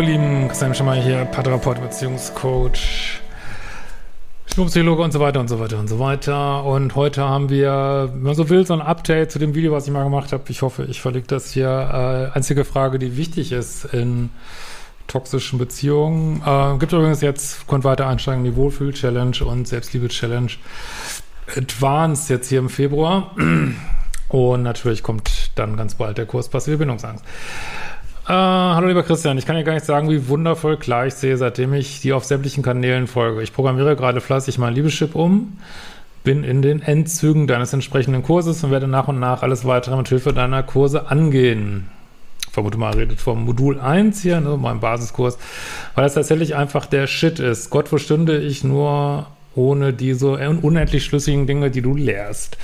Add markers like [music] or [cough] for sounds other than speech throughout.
Hallo Lieben, Christian Schimmer hier, Paartherapeut, Beziehungscoach, Psychologe und so weiter und so weiter und so weiter. Und heute haben wir, wenn man so will, so ein Update zu dem Video, was ich mal gemacht habe. Ich hoffe, ich verlege das hier. Äh, einzige Frage, die wichtig ist in toxischen Beziehungen. Äh, gibt übrigens jetzt, könnt weiter einsteigen, die Wohlfühl-Challenge und Selbstliebe-Challenge Advanced jetzt hier im Februar. Und natürlich kommt dann ganz bald der Kurs Passive Bindungsangst. Äh, hallo lieber Christian, ich kann dir gar nicht sagen, wie wundervoll klar ich sehe, seitdem ich dir auf sämtlichen Kanälen folge. Ich programmiere gerade fleißig mein Liebeschip um, bin in den Endzügen deines entsprechenden Kurses und werde nach und nach alles weitere mit Hilfe deiner Kurse angehen. Vermute mal, redet vom Modul 1 hier, ne, meinem Basiskurs, weil das tatsächlich einfach der Shit ist. Gott, wo stünde ich nur ohne diese unendlich schlüssigen Dinge, die du lehrst.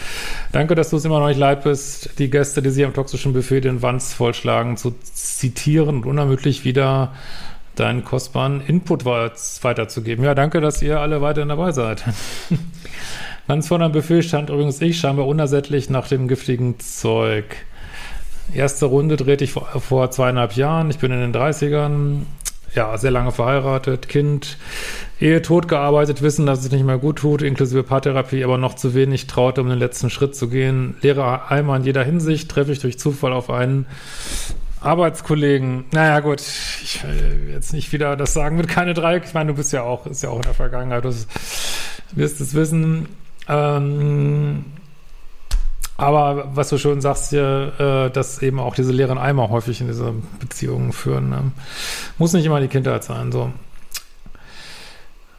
Danke, dass du es immer noch nicht leid bist, die Gäste, die sie am toxischen Buffet den Wanz vollschlagen, zu zitieren und unermüdlich wieder deinen kostbaren Input weiterzugeben. Ja, danke, dass ihr alle weiterhin dabei seid. [laughs] Ganz vor einem Buffet stand übrigens ich, scheinbar unersättlich nach dem giftigen Zeug. Erste Runde drehte ich vor, vor zweieinhalb Jahren. Ich bin in den 30ern ja, sehr lange verheiratet, Kind, Ehe tot gearbeitet, wissen, dass es nicht mehr gut tut, inklusive Paartherapie, aber noch zu wenig traute, um den letzten Schritt zu gehen. Lehrer einmal in jeder Hinsicht, treffe ich durch Zufall auf einen Arbeitskollegen. Naja, gut, ich will jetzt nicht wieder das sagen mit keine Dreieck. Ich meine, du bist ja auch, ist ja auch in der Vergangenheit, du wirst es wissen. Ähm, aber was du schon sagst hier, äh, dass eben auch diese leeren Eimer häufig in diese Beziehungen führen. Ne? Muss nicht immer die Kindheit sein, so.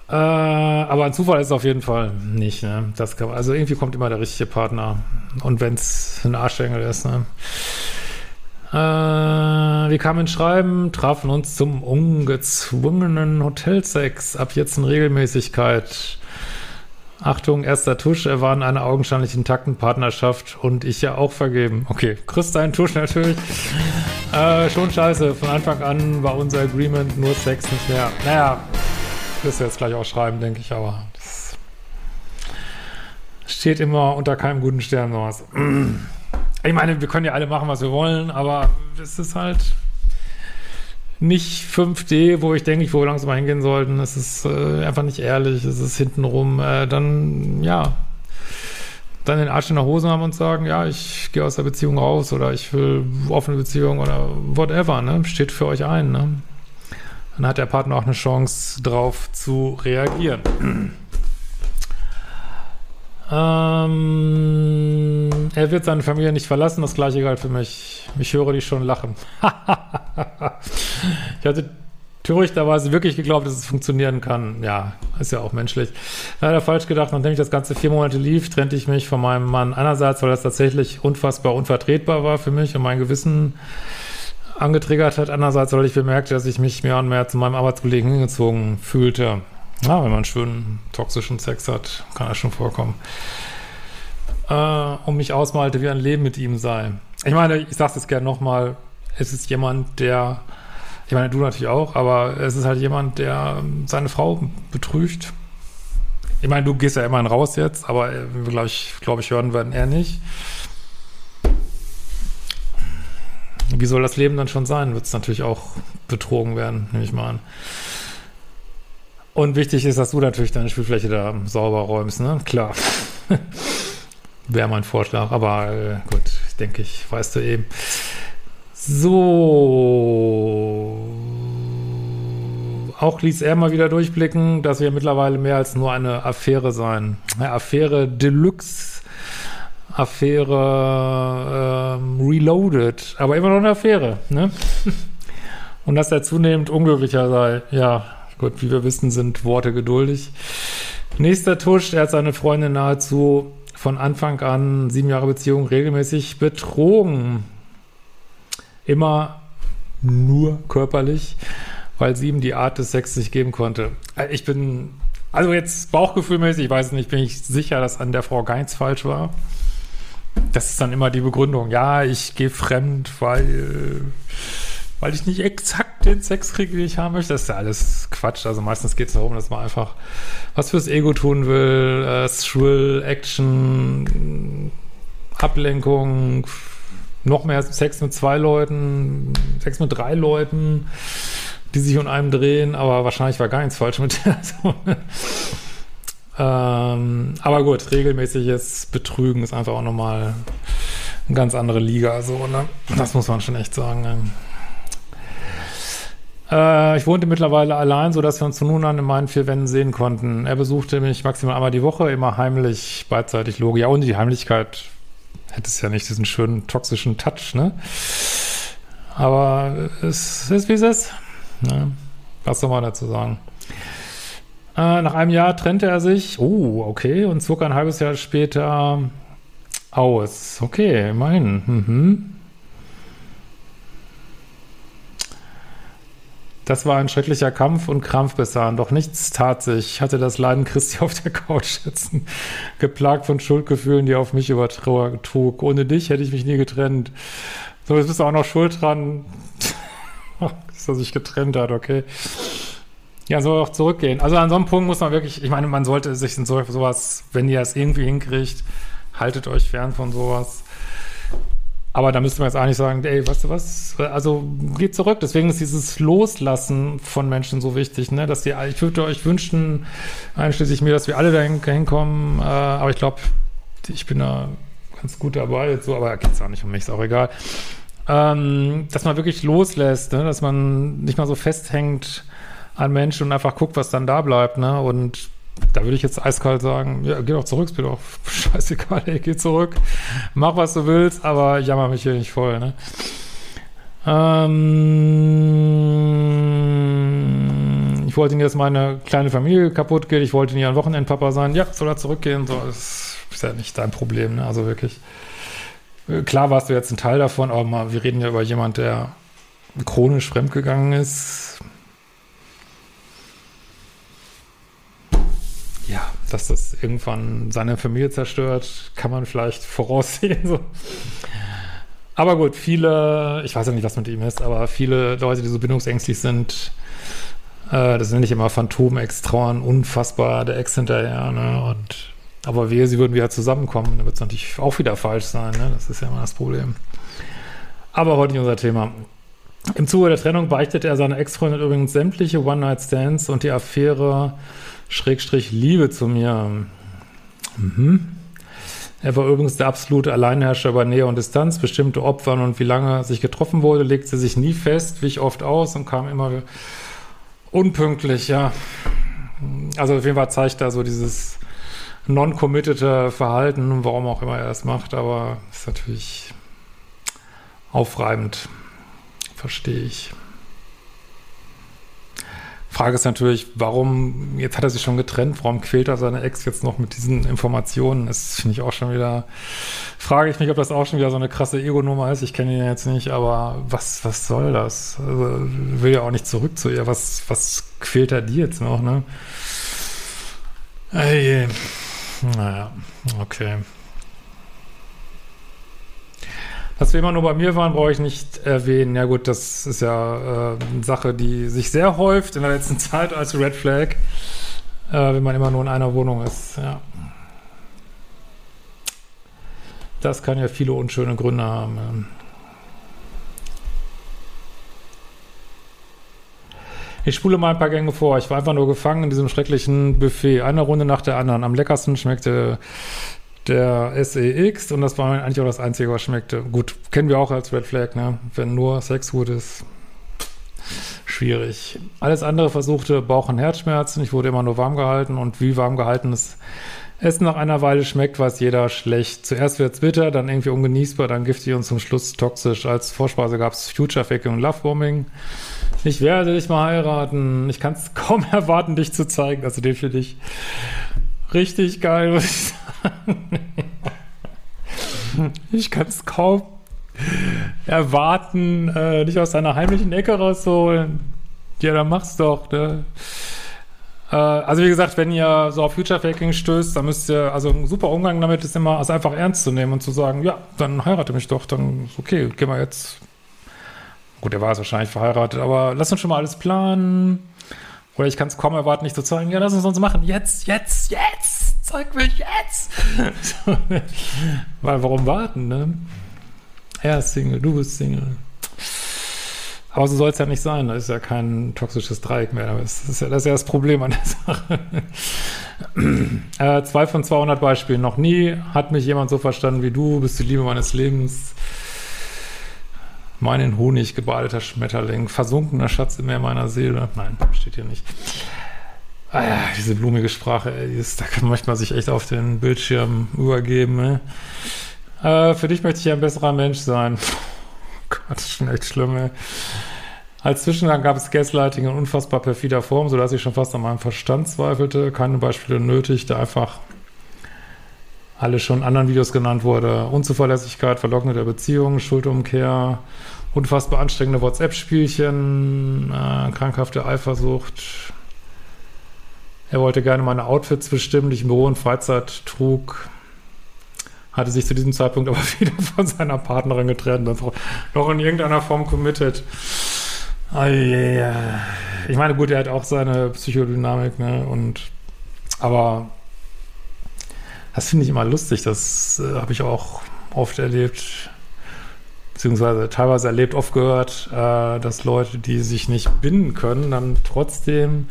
Äh, aber ein Zufall ist es auf jeden Fall nicht. Ne? Das kann, also irgendwie kommt immer der richtige Partner. Und wenn es ein Arschengel ist. Ne? Äh, wir kamen ins Schreiben, trafen uns zum ungezwungenen Hotelsex. Ab jetzt in Regelmäßigkeit. Achtung, erster Tusch, er war in einer augenscheinlich intakten Partnerschaft und ich ja auch vergeben. Okay, kriegst deinen Tusch natürlich. äh, schon scheiße, von Anfang an war unser Agreement nur Sex nicht mehr. Naja, wirst du jetzt gleich auch schreiben, denke ich, aber das steht immer unter keinem guten Stern sowas. Ich meine, wir können ja alle machen, was wir wollen, aber es ist halt nicht 5D, wo ich denke, wo wir langsam mal hingehen sollten. Es ist äh, einfach nicht ehrlich, es ist hintenrum. Äh, dann, ja, dann den Arsch in der Hose haben und sagen, ja, ich gehe aus der Beziehung raus oder ich will offene Beziehung oder whatever, ne? Steht für euch ein, ne? Dann hat der Partner auch eine Chance drauf zu reagieren. [clears throat] Ähm, er wird seine Familie nicht verlassen, das gleiche galt für mich. Ich höre die schon lachen. [laughs] ich hatte törichterweise wirklich geglaubt, dass es funktionieren kann. Ja, ist ja auch menschlich. Leider falsch gedacht, nachdem ich das Ganze vier Monate lief, trennte ich mich von meinem Mann. Einerseits, weil das tatsächlich unfassbar unvertretbar war für mich und mein Gewissen angetriggert hat. Andererseits, weil ich bemerkte, dass ich mich mehr und mehr zu meinem Arbeitskollegen hingezogen fühlte. Ja, wenn man schönen toxischen Sex hat, kann das schon vorkommen. Äh, und mich ausmalte, wie ein Leben mit ihm sei. Ich meine, ich sag's jetzt gerne nochmal, es ist jemand, der, ich meine, du natürlich auch, aber es ist halt jemand, der seine Frau betrügt. Ich meine, du gehst ja immerhin raus jetzt, aber äh, glaube ich, glaube ich, hören werden er nicht. Wie soll das Leben dann schon sein? Wird es natürlich auch betrogen werden, nehme ich mal an. Und wichtig ist, dass du natürlich deine Spielfläche da sauber räumst, ne? Klar. [laughs] Wäre mein Vorschlag, aber äh, gut, denke, ich weißt du eben. So. Auch ließ er mal wieder durchblicken, dass wir mittlerweile mehr als nur eine Affäre sein. Eine Affäre Deluxe. Affäre ähm, Reloaded, aber immer noch eine Affäre, ne? [laughs] Und dass er zunehmend unglücklicher sei, ja, Gut, wie wir wissen, sind Worte geduldig. Nächster Tusch, er hat seine Freundin nahezu von Anfang an, sieben Jahre Beziehung, regelmäßig betrogen. Immer nur körperlich, weil sie ihm die Art des Sex nicht geben konnte. Äh, ich bin, also jetzt bauchgefühlmäßig, ich weiß nicht, bin ich sicher, dass an der Frau Geinz falsch war. Das ist dann immer die Begründung. Ja, ich gehe fremd, weil weil ich nicht exakt den Sex kriege, den ich haben möchte. Das ist ja alles Quatsch. Also meistens geht es darum, dass man einfach was fürs Ego tun will, äh, Thrill, Action, Ablenkung, noch mehr Sex mit zwei Leuten, Sex mit drei Leuten, die sich um einem drehen, aber wahrscheinlich war gar nichts falsch mit der. [laughs] Ähm, aber gut, regelmäßiges Betrügen ist einfach auch nochmal eine ganz andere Liga, so, ne? Das muss man schon echt sagen. Ne? Ich wohnte mittlerweile allein, so dass wir uns von nun an in meinen vier Wänden sehen konnten. Er besuchte mich maximal einmal die Woche, immer heimlich, beidseitig Logi. Ja, und die Heimlichkeit hätte es ja nicht diesen schönen toxischen Touch, ne? Aber es ist, wie es ist. Ne? Was soll man dazu sagen? Äh, nach einem Jahr trennte er sich. Oh, okay. Und zog ein halbes Jahr später aus. Okay, immerhin. Mhm. Das war ein schrecklicher Kampf und Krampf bis dahin, doch nichts tat sich. Ich hatte das Leiden Christi auf der Couch sitzen, geplagt von Schuldgefühlen, die auf mich übertrug. Ohne dich hätte ich mich nie getrennt. So, jetzt bist du auch noch schuld dran, [laughs] dass er sich getrennt hat, okay. Ja, soll auch zurückgehen. Also an so einem Punkt muss man wirklich, ich meine, man sollte sich in so, sowas, wenn ihr es irgendwie hinkriegt, haltet euch fern von sowas. Aber da müsste man jetzt eigentlich sagen, ey, weißt du was? Also geht zurück. Deswegen ist dieses Loslassen von Menschen so wichtig, ne? Dass die, ich würde euch wünschen, einschließlich mir, dass wir alle dahin hinkommen. Äh, aber ich glaube, ich bin da ganz gut dabei. Jetzt so, aber geht es auch nicht um mich, ist auch egal. Ähm, dass man wirklich loslässt, ne? dass man nicht mal so festhängt an Menschen und einfach guckt, was dann da bleibt, ne? Und da würde ich jetzt eiskalt sagen, ja, geh doch zurück, ist mir doch [laughs] scheißegal, ey, geh zurück, mach, was du willst, aber jammer mich hier nicht voll, ne? Ähm, ich wollte nicht, dass meine kleine Familie kaputt geht, ich wollte nie ein Wochenendpapa sein, ja, soll er zurückgehen, so, das ist ja nicht dein Problem, ne? Also wirklich. Klar warst du jetzt ein Teil davon, aber wir reden ja über jemand, der chronisch fremdgegangen ist, ja, dass das irgendwann seine Familie zerstört, kann man vielleicht [laughs] voraussehen. So. Aber gut, viele, ich weiß ja nicht, was mit ihm ist, aber viele Leute, die so bindungsängstlich sind, äh, das nenne ich immer Phantom-Extrauen, unfassbar der Ex hinterher, ne? Und aber wehe, sie würden wieder zusammenkommen, dann wird es natürlich auch wieder falsch sein, ne? Das ist ja immer das Problem. Aber heute nicht unser Thema. Im Zuge der Trennung beichtet er seiner Ex-Freundin übrigens sämtliche One-Night-Stands und die Affäre Schrägstrich Liebe zu mir. Mhm. Er war übrigens der absolute Alleinherrscher bei Nähe und Distanz, bestimmte Opfern und wie lange sich getroffen wurde, legte sich nie fest, wich oft aus und kam immer unpünktlich, ja. Also auf jeden Fall zeigt er so dieses non-committete Verhalten, warum auch immer er das macht, aber ist natürlich aufreibend. Verstehe ich. Frage ist natürlich, warum, jetzt hat er sich schon getrennt, warum quält er seine Ex jetzt noch mit diesen Informationen? Das finde ich auch schon wieder, frage ich mich, ob das auch schon wieder so eine krasse Ego-Nummer ist. Ich kenne ihn jetzt nicht, aber was, was soll das? Also, will ja auch nicht zurück zu ihr. Was, was quält er die jetzt noch, ne? Ey, naja, okay. Dass wir immer nur bei mir waren, brauche ich nicht erwähnen. Ja gut, das ist ja äh, eine Sache, die sich sehr häuft in der letzten [laughs] Zeit als Red Flag, äh, wenn man immer nur in einer Wohnung ist. Ja. Das kann ja viele unschöne Gründe haben. Ich spule mal ein paar Gänge vor. Ich war einfach nur gefangen in diesem schrecklichen Buffet. Eine Runde nach der anderen. Am leckersten schmeckte der SEX und das war eigentlich auch das Einzige, was schmeckte. Gut, kennen wir auch als Red Flag, ne? Wenn nur Sex gut ist, schwierig. Alles andere versuchte Bauch- und Herzschmerzen. Ich wurde immer nur warm gehalten und wie warm gehaltenes Essen nach einer Weile schmeckt, weiß jeder schlecht. Zuerst wird es bitter, dann irgendwie ungenießbar, dann giftig und zum Schluss toxisch. Als Vorspeise gab es Future Faking und Lovebombing. Ich werde dich mal heiraten. Ich kann es [laughs] kaum erwarten, dich zu zeigen. Also den finde ich richtig geil, muss ich [laughs] ich kann es kaum erwarten, äh, dich aus deiner heimlichen Ecke rauszuholen. Ja, dann mach's doch. Ne? Äh, also wie gesagt, wenn ihr so auf Future Faking stößt, dann müsst ihr, also ein super Umgang damit ist immer, also einfach ernst zu nehmen und zu sagen, ja, dann heirate mich doch, dann ist okay, gehen wir jetzt. Gut, er war jetzt wahrscheinlich verheiratet, aber lass uns schon mal alles planen. Oder ich kann es kaum erwarten, nicht zu zeigen, ja, lass uns uns machen. Jetzt, jetzt, jetzt! Zeig mich jetzt. [laughs] Weil warum warten, ne? Er ist Single, du bist Single. Aber so soll es ja nicht sein. Das ist ja kein toxisches Dreieck mehr. Das ist ja das, ist ja das Problem an der Sache. [clears throat] äh, zwei von 200 Beispielen. Noch nie hat mich jemand so verstanden wie du. Bist die Liebe meines Lebens. Mein in Honig gebadeter Schmetterling. Versunkener Schatz im Meer meiner Seele. Nein, steht hier nicht. Ah ja, diese blumige Sprache, ey, ist, da kann manchmal sich echt auf den Bildschirm übergeben. Äh, für dich möchte ich ein besserer Mensch sein. [laughs] Gott, das ist schon echt schlimm, ey. Als Zwischengang gab es Gaslighting in unfassbar perfider Form, sodass ich schon fast an meinem Verstand zweifelte. Keine Beispiele nötig, da einfach alles schon anderen Videos genannt wurde. Unzuverlässigkeit, verlockende Beziehungen, Schuldumkehr, unfassbar anstrengende WhatsApp-Spielchen, äh, krankhafte Eifersucht. Er wollte gerne meine Outfits bestimmen, die ich im Büro und Freizeit trug hatte sich zu diesem Zeitpunkt aber [laughs] wieder von seiner Partnerin getrennt und noch in irgendeiner Form committed. Oh, yeah. Ich meine, gut, er hat auch seine Psychodynamik, ne? Und aber das finde ich immer lustig. Das äh, habe ich auch oft erlebt, beziehungsweise teilweise erlebt, oft gehört, äh, dass Leute, die sich nicht binden können, dann trotzdem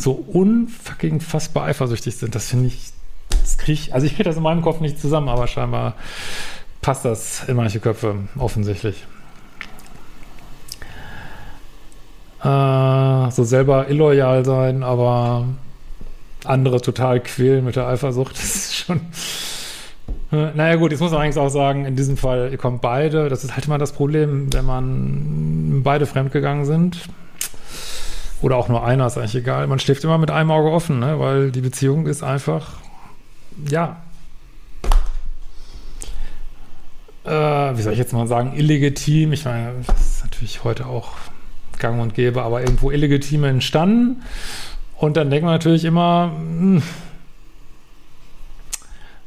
so unfucking fassbar eifersüchtig sind. Das finde ich das krieg ich, also ich kriege das in meinem Kopf nicht zusammen, aber scheinbar passt das in manche Köpfe offensichtlich. Äh, so selber illoyal sein, aber andere total quälen mit der Eifersucht, [laughs] das ist schon. Äh, naja, gut, jetzt muss man eigentlich auch sagen, in diesem Fall, ihr kommt beide, das ist halt immer das Problem, wenn man beide fremdgegangen sind. Oder auch nur einer, ist eigentlich egal. Man schläft immer mit einem Auge offen, ne? weil die Beziehung ist einfach ja, äh, wie soll ich jetzt mal sagen, illegitim. Ich meine, das ist natürlich heute auch gang und gäbe, aber irgendwo illegitim entstanden. Und dann denkt man natürlich immer, hm,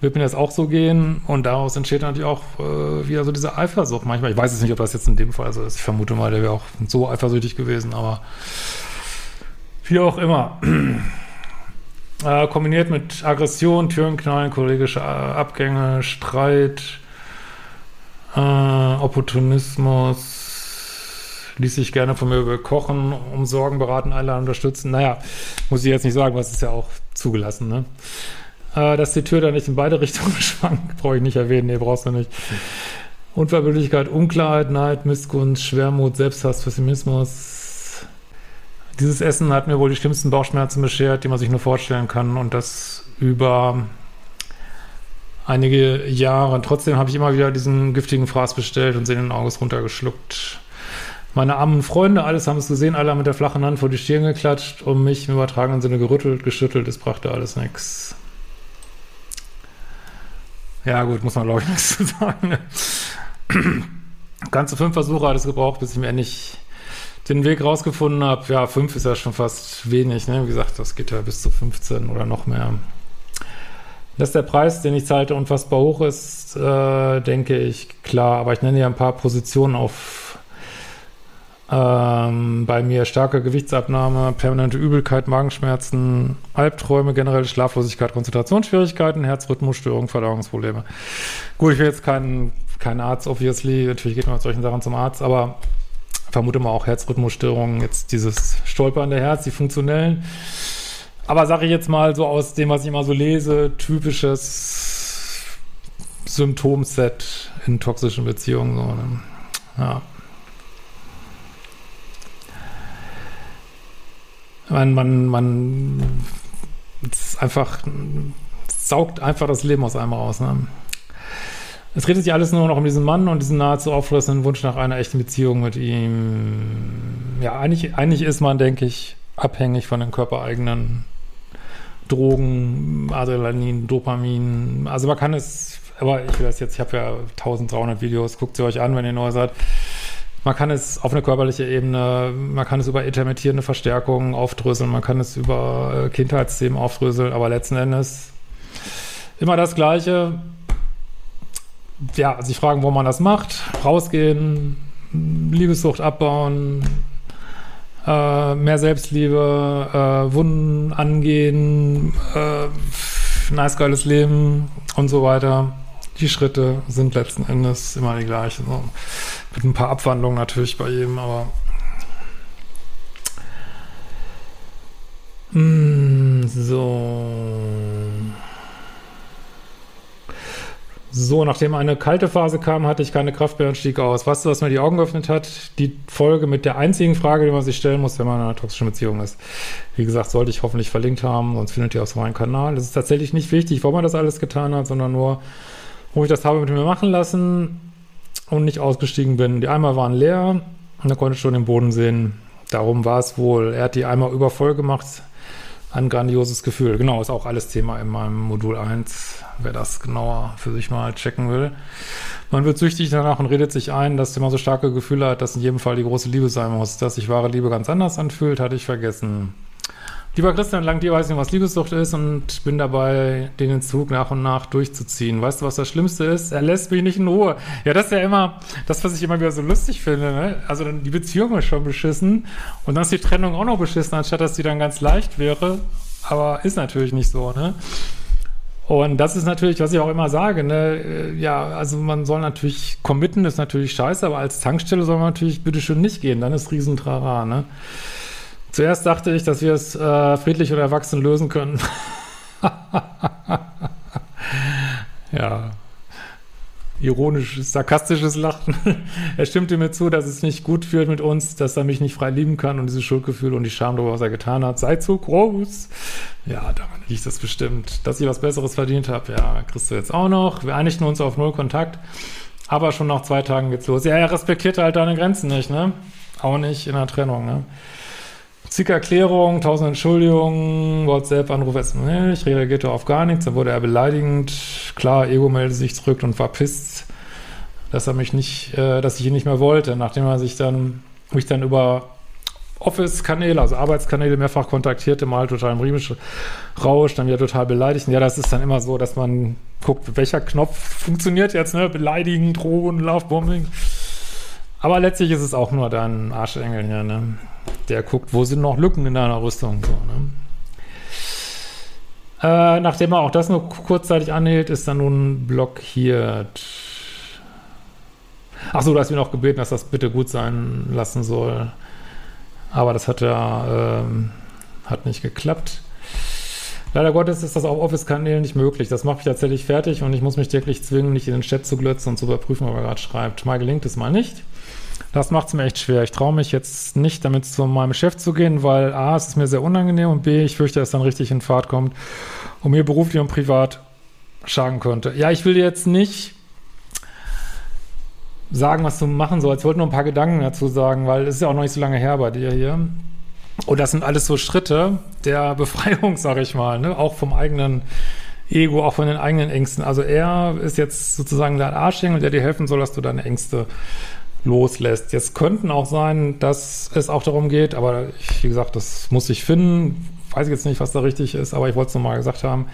wird mir das auch so gehen? Und daraus entsteht natürlich auch äh, wieder so diese Eifersucht. Manchmal, ich weiß jetzt nicht, ob das jetzt in dem Fall so ist. Ich vermute mal, der wäre auch so eifersüchtig gewesen, aber wie auch immer. [clears throat] Äh, kombiniert mit Aggression, Türenknallen, kollegische äh, Abgänge, Streit, äh, Opportunismus, ließ sich gerne von mir kochen, um Sorgen beraten, einladen, unterstützen. Naja, muss ich jetzt nicht sagen, was ist ja auch zugelassen, ne? Äh, dass die Tür da nicht in beide [laughs] Richtungen schwankt, brauche ich nicht erwähnen, nee, brauchst du nicht. Unverbindlichkeit, Unklarheit, Neid, Missgunst, Schwermut, Selbsthass, Pessimismus, dieses Essen hat mir wohl die schlimmsten Bauchschmerzen beschert, die man sich nur vorstellen kann. Und das über einige Jahre. Trotzdem habe ich immer wieder diesen giftigen Fraß bestellt und sie in den Auges runtergeschluckt. Meine armen Freunde, alles haben es gesehen, alle haben mit der flachen Hand vor die Stirn geklatscht und mich im übertragenen Sinne gerüttelt, geschüttelt, es brachte alles nichts. Ja, gut, muss man glaube ich [laughs] nichts zu sagen. Ganze fünf Versuche hat es gebraucht, bis ich mir endlich den Weg rausgefunden habe, ja, fünf ist ja schon fast wenig, ne? Wie gesagt, das geht ja bis zu 15 oder noch mehr. Dass der Preis, den ich zahlte, unfassbar hoch ist, äh, denke ich, klar. Aber ich nenne ja ein paar Positionen auf ähm, bei mir starke Gewichtsabnahme, permanente Übelkeit, Magenschmerzen, Albträume, generelle Schlaflosigkeit, Konzentrationsschwierigkeiten, Herzrhythmusstörungen, Verdauungsprobleme. Gut, ich bin jetzt kein, kein Arzt, obviously. Natürlich geht man mit solchen Sachen zum Arzt, aber vermute mal auch Herzrhythmusstörungen, jetzt dieses stolpernde Herz, die funktionellen. Aber sage ich jetzt mal so aus dem, was ich immer so lese, typisches Symptomset in toxischen Beziehungen. So, ne? Ja. Man, man, man ist einfach, saugt einfach das Leben aus einem raus. Ne? Es dreht sich alles nur noch um diesen Mann und diesen nahezu auffressenden Wunsch nach einer echten Beziehung mit ihm. Ja, eigentlich, eigentlich ist man, denke ich, abhängig von den körpereigenen Drogen, Adrenalin, Dopamin. Also man kann es, aber ich will das jetzt, ich habe ja 1300 Videos, guckt sie euch an, wenn ihr neu seid. Man kann es auf eine körperliche Ebene, man kann es über intermittierende Verstärkungen aufdröseln, man kann es über äh, Kindheitsthemen aufdröseln, aber letzten Endes immer das Gleiche ja, sich fragen, wo man das macht, rausgehen, Liebessucht abbauen, äh, mehr Selbstliebe, äh, Wunden angehen, äh, nice geiles Leben und so weiter. die Schritte sind letzten Endes immer die gleichen. So. Mit ein paar Abwandlungen natürlich bei jedem, aber mm, so. So, nachdem eine kalte Phase kam, hatte ich keine Kraft mehr und stieg aus. Weißt du, was mir die Augen geöffnet hat? Die Folge mit der einzigen Frage, die man sich stellen muss, wenn man in einer toxischen Beziehung ist. Wie gesagt, sollte ich hoffentlich verlinkt haben, sonst findet ihr auf meinem Kanal. Es ist tatsächlich nicht wichtig, warum man das alles getan hat, sondern nur, wo ich das habe mit mir machen lassen und nicht ausgestiegen bin. Die Eimer waren leer und da konnte ich schon den Boden sehen. Darum war es wohl. Er hat die Eimer übervoll gemacht. Ein grandioses Gefühl. Genau, ist auch alles Thema in meinem Modul 1, wer das genauer für sich mal checken will. Man wird süchtig danach und redet sich ein, dass man so starke Gefühle hat, dass in jedem Fall die große Liebe sein muss. Dass sich wahre Liebe ganz anders anfühlt, hatte ich vergessen. Lieber Christian, lang dir weiß nicht, was Liebessucht ist und bin dabei, den Entzug nach und nach durchzuziehen. Weißt du, was das Schlimmste ist? Er lässt mich nicht in Ruhe. Ja, das ist ja immer das, was ich immer wieder so lustig finde. Ne? Also die Beziehung ist schon beschissen und dann ist die Trennung auch noch beschissen, anstatt dass die dann ganz leicht wäre. Aber ist natürlich nicht so, ne? Und das ist natürlich, was ich auch immer sage, ne, ja, also man soll natürlich committen, ist natürlich scheiße, aber als Tankstelle soll man natürlich bitteschön nicht gehen, dann ist Riesentrara, ne? Zuerst dachte ich, dass wir es äh, friedlich und erwachsen lösen können. [laughs] ja. Ironisches, sarkastisches Lachen. [laughs] er stimmte mir zu, dass es nicht gut fühlt mit uns, dass er mich nicht frei lieben kann und dieses Schuldgefühl und die Scham darüber, was er getan hat, sei zu groß. Ja, daran liegt das bestimmt. Dass ich was Besseres verdient habe, ja, kriegst du jetzt auch noch. Wir einigten uns auf null Kontakt, aber schon nach zwei Tagen geht's los. Ja, er respektiert halt deine Grenzen nicht, ne? Auch nicht in der Trennung, ne? Zig Erklärungen, tausend Entschuldigungen, WhatsApp-Anruf, ich reagierte auf gar nichts, dann wurde er beleidigend. Klar, Ego meldete sich zurück und war pisst, dass er mich nicht, äh, dass ich ihn nicht mehr wollte, nachdem er sich dann, mich dann über Office-Kanäle, also Arbeitskanäle mehrfach kontaktierte, mal total im Rausch, dann wieder total beleidigt. Ja, das ist dann immer so, dass man guckt, welcher Knopf funktioniert jetzt, ne? Beleidigen, drohen, Lovebombing. Aber letztlich ist es auch nur dein Arschengel hier, ne? Der guckt, wo sind noch Lücken in deiner Rüstung, so, ne? Äh, nachdem er auch das nur kurzzeitig anhielt, ist er nun blockiert. Achso, du hast mir noch gebeten, dass das bitte gut sein lassen soll. Aber das hat ja, ähm, hat nicht geklappt. Leider Gottes ist das auf Office-Kanälen nicht möglich. Das macht mich tatsächlich fertig und ich muss mich täglich zwingen, nicht in den Chat zu glötzen und zu überprüfen, ob er gerade schreibt. Mal gelingt es mal nicht. Das macht es mir echt schwer. Ich traue mich jetzt nicht, damit zu meinem Chef zu gehen, weil A, es ist mir sehr unangenehm und B, ich fürchte, dass dann richtig in Fahrt kommt und mir beruflich und privat schaden könnte. Ja, ich will jetzt nicht sagen, was du machen sollst. Ich wollte nur ein paar Gedanken dazu sagen, weil es ist ja auch noch nicht so lange her bei dir hier. Und das sind alles so Schritte der [laughs] Befreiung, sag ich mal, ne? auch vom eigenen Ego, auch von den eigenen Ängsten. Also er ist jetzt sozusagen dein Arschengel, der dir helfen soll, dass du deine Ängste loslässt. Jetzt könnten auch sein, dass es auch darum geht, aber ich, wie gesagt, das muss ich finden. Weiß ich jetzt nicht, was da richtig ist, aber ich wollte es nochmal gesagt haben.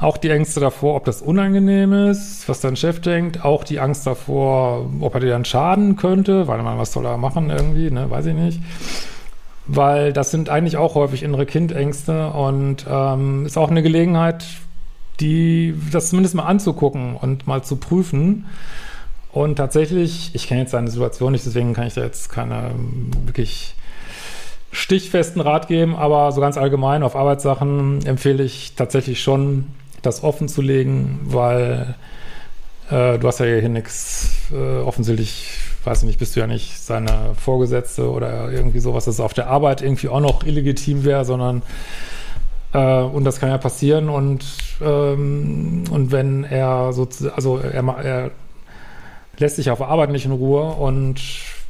Auch die Ängste davor, ob das unangenehm ist, was dein Chef denkt. Auch die Angst davor, ob er dir dann schaden könnte. Weil man, was soll er machen irgendwie, ne? Weiß ich nicht. Weil das sind eigentlich auch häufig innere Kindängste und ähm, ist auch eine Gelegenheit, die, das zumindest mal anzugucken und mal zu prüfen und tatsächlich, ich kenne jetzt seine Situation nicht, deswegen kann ich da jetzt keine ähm, wirklich stichfesten Rat geben, aber so ganz allgemein auf Arbeitssachen empfehle ich tatsächlich schon, das offen zu legen, weil äh, du hast ja hier nichts, äh, offensichtlich, weiß ich nicht, bist du ja nicht seine Vorgesetzte oder irgendwie sowas, dass auf der Arbeit irgendwie auch noch illegitim wäre, sondern äh, und das kann ja passieren und ähm, und wenn er so, also er, er lässt sich auf Arbeit nicht in Ruhe und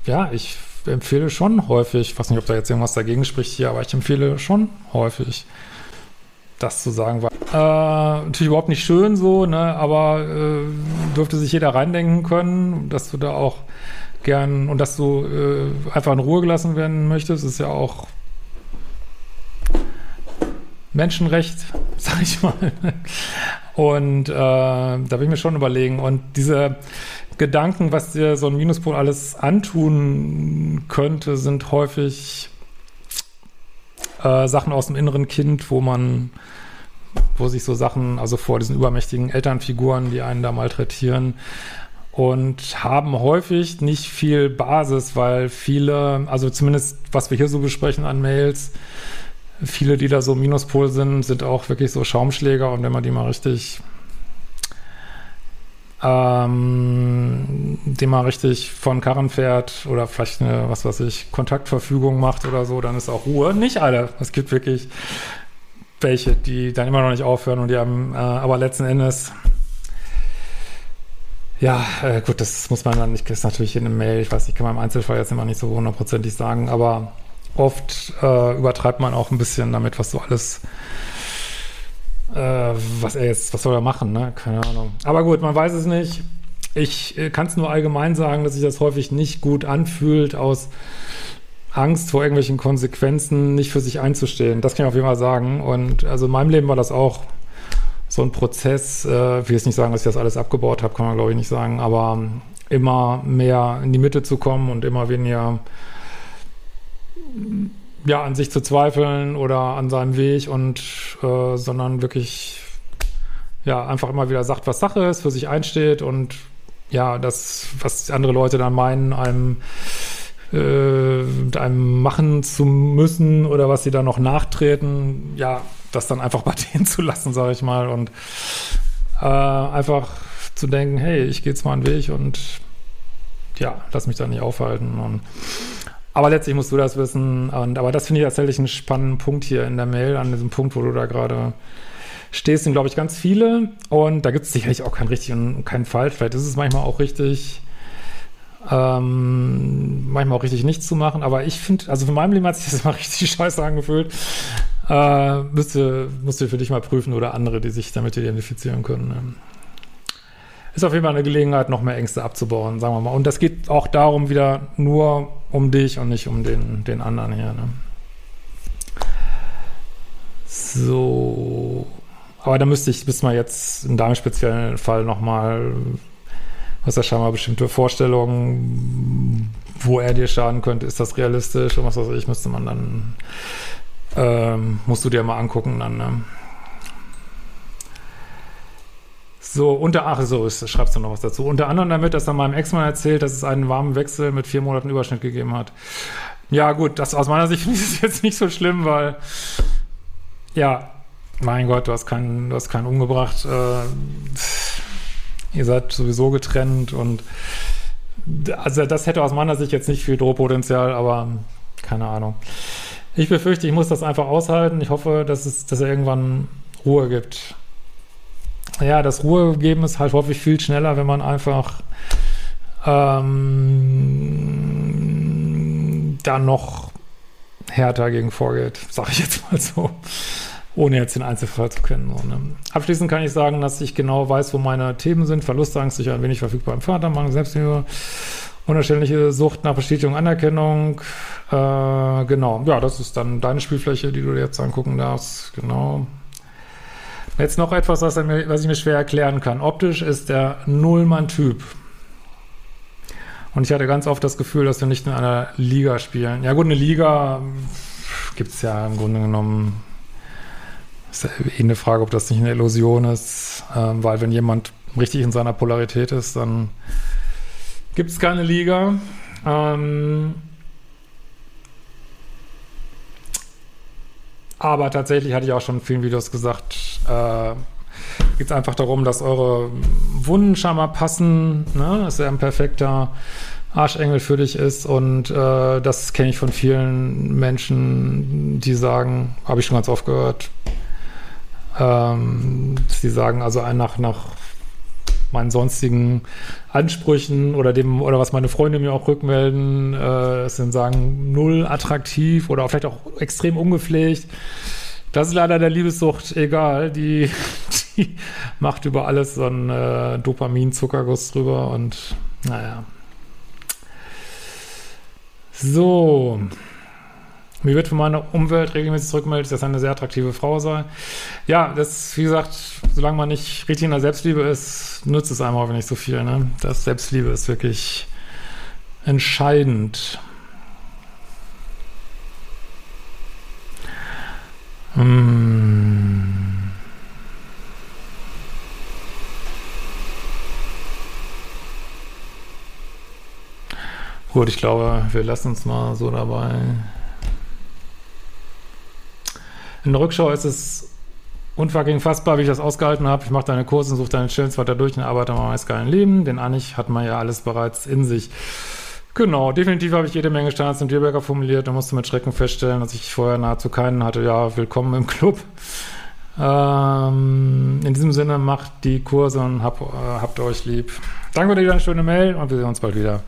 ja, ich empfehle schon häufig, ich weiß nicht, ob da jetzt irgendwas dagegen spricht hier, aber ich empfehle schon häufig, das zu sagen. War äh, natürlich überhaupt nicht schön so, ne, aber äh, dürfte sich jeder reindenken können, dass du da auch gern und dass du äh, einfach in Ruhe gelassen werden möchtest, ist ja auch Menschenrecht, [laughs] sag ich mal. Und äh, da will ich mir schon überlegen. Und diese Gedanken, was dir so ein Minuspol alles antun könnte, sind häufig äh, Sachen aus dem inneren Kind, wo man wo sich so Sachen, also vor diesen übermächtigen Elternfiguren, die einen da malträtieren und haben häufig nicht viel Basis, weil viele, also zumindest was wir hier so besprechen an Mails, viele, die da so Minuspol sind, sind auch wirklich so Schaumschläger und wenn man die mal richtig ähm, dem mal richtig von Karren fährt oder vielleicht eine, was weiß ich, Kontaktverfügung macht oder so, dann ist auch Ruhe. Nicht alle. Es gibt wirklich welche, die dann immer noch nicht aufhören und die haben, äh, aber letzten Endes, ja, äh, gut, das muss man dann nicht, ist natürlich in einem Mail, ich weiß, ich kann man im Einzelfall jetzt immer nicht so hundertprozentig sagen, aber oft äh, übertreibt man auch ein bisschen damit, was so alles äh, was er jetzt, was soll er machen, ne? Keine Ahnung. Aber gut, man weiß es nicht. Ich äh, kann es nur allgemein sagen, dass sich das häufig nicht gut anfühlt, aus Angst vor irgendwelchen Konsequenzen nicht für sich einzustehen. Das kann ich auf jeden Fall sagen. Und also in meinem Leben war das auch so ein Prozess. Äh, ich will jetzt nicht sagen, dass ich das alles abgebaut habe, kann man glaube ich nicht sagen, aber immer mehr in die Mitte zu kommen und immer weniger ja, an sich zu zweifeln oder an seinem Weg und äh, sondern wirklich ja, einfach immer wieder sagt, was Sache ist, für sich einsteht und ja, das, was andere Leute dann meinen, einem äh, mit einem machen zu müssen oder was sie dann noch nachtreten, ja, das dann einfach [laughs] bei denen zu lassen, sage ich mal, und äh, einfach zu denken, hey, ich gehe jetzt mal einen Weg und ja, lass mich da nicht aufhalten und aber letztlich musst du das wissen. Und, aber das finde ich tatsächlich einen spannenden Punkt hier in der Mail, an diesem Punkt, wo du da gerade stehst, sind, glaube ich, ganz viele. Und da gibt es sicherlich auch kein richtig und kein falsch. Vielleicht ist es manchmal auch richtig, ähm, manchmal auch richtig nichts zu machen. Aber ich finde, also für meinem Leben hat sich das [laughs] immer richtig scheiße angefühlt. Äh, müsste, musst du für dich mal prüfen oder andere, die sich damit identifizieren können. Ne? Ist auf jeden Fall eine Gelegenheit, noch mehr Ängste abzubauen, sagen wir mal. Und das geht auch darum, wieder nur um dich und nicht um den, den anderen hier. Ne? So. Aber da müsste ich, müsste man jetzt in deinem speziellen Fall nochmal, hast ja scheinbar bestimmte Vorstellungen, wo er dir schaden könnte, ist das realistisch und was weiß ich, müsste man dann, ähm, musst du dir mal angucken dann, ne? So, unter, ach so, ist, schreibst du noch was dazu. Unter anderem damit, dass er meinem Ex-Mann erzählt, dass es einen warmen Wechsel mit vier Monaten Überschnitt gegeben hat. Ja, gut, das aus meiner Sicht [laughs] ich es jetzt nicht so schlimm, weil, ja, mein Gott, du hast keinen, du hast keinen umgebracht, äh, ihr seid sowieso getrennt und also das hätte aus meiner Sicht jetzt nicht viel Drohpotenzial, aber keine Ahnung. Ich befürchte, ich muss das einfach aushalten. Ich hoffe, dass es, dass er irgendwann Ruhe gibt ja, das Ruhe geben ist halt häufig viel schneller, wenn man einfach ähm, da noch härter gegen vorgeht, sage ich jetzt mal so, ohne jetzt den Einzelfall zu kennen. So, ne? Abschließend kann ich sagen, dass ich genau weiß, wo meine Themen sind. Verlustangst, sicher ein wenig verfügbar im Mangel, Selbstliebe, unerständliche Sucht nach Bestätigung, Anerkennung. Äh, genau, ja, das ist dann deine Spielfläche, die du dir jetzt angucken darfst. Genau. Jetzt noch etwas, was, mir, was ich mir schwer erklären kann. Optisch ist der Nullmann-Typ. Und ich hatte ganz oft das Gefühl, dass wir nicht in einer Liga spielen. Ja gut, eine Liga gibt es ja im Grunde genommen. Ist ja eh eine Frage, ob das nicht eine Illusion ist. Ähm, weil wenn jemand richtig in seiner Polarität ist, dann gibt es keine Liga. Ähm, Aber tatsächlich hatte ich auch schon in vielen Videos gesagt, äh, geht es einfach darum, dass eure Wunden scheinbar passen, ne? dass er ein perfekter Arschengel für dich ist und äh, das kenne ich von vielen Menschen, die sagen, habe ich schon ganz oft gehört, ähm, die sagen, also nach, nach meinen sonstigen Ansprüchen oder dem, oder was meine Freunde mir auch rückmelden, äh, sind sagen, null attraktiv oder vielleicht auch extrem ungepflegt. Das ist leider der Liebessucht egal. Die, [laughs] die macht über alles so einen äh, Dopamin-Zuckerguss drüber und naja. So. Mir wird von meiner Umwelt regelmäßig zurückgemeldet, dass er eine sehr attraktive Frau sei. Ja, das, wie gesagt, solange man nicht richtig in der Selbstliebe ist, nützt es einem auch nicht so viel. Ne? Das Selbstliebe ist wirklich entscheidend. Hm. Gut, ich glaube, wir lassen uns mal so dabei. In der Rückschau ist es unfucking fassbar, wie ich das ausgehalten habe. Ich mache deine Kurse, suche deine Chills weiter durch und arbeite an meinem geilen Leben. Den Anich hat man ja alles bereits in sich. Genau, definitiv habe ich jede Menge Standards im Tierberger formuliert und musste mit Schrecken feststellen, dass ich vorher nahezu keinen hatte. Ja, willkommen im Club. Ähm, in diesem Sinne, macht die Kurse und hab, äh, habt euch lieb. Danke für die schöne Mail und wir sehen uns bald wieder.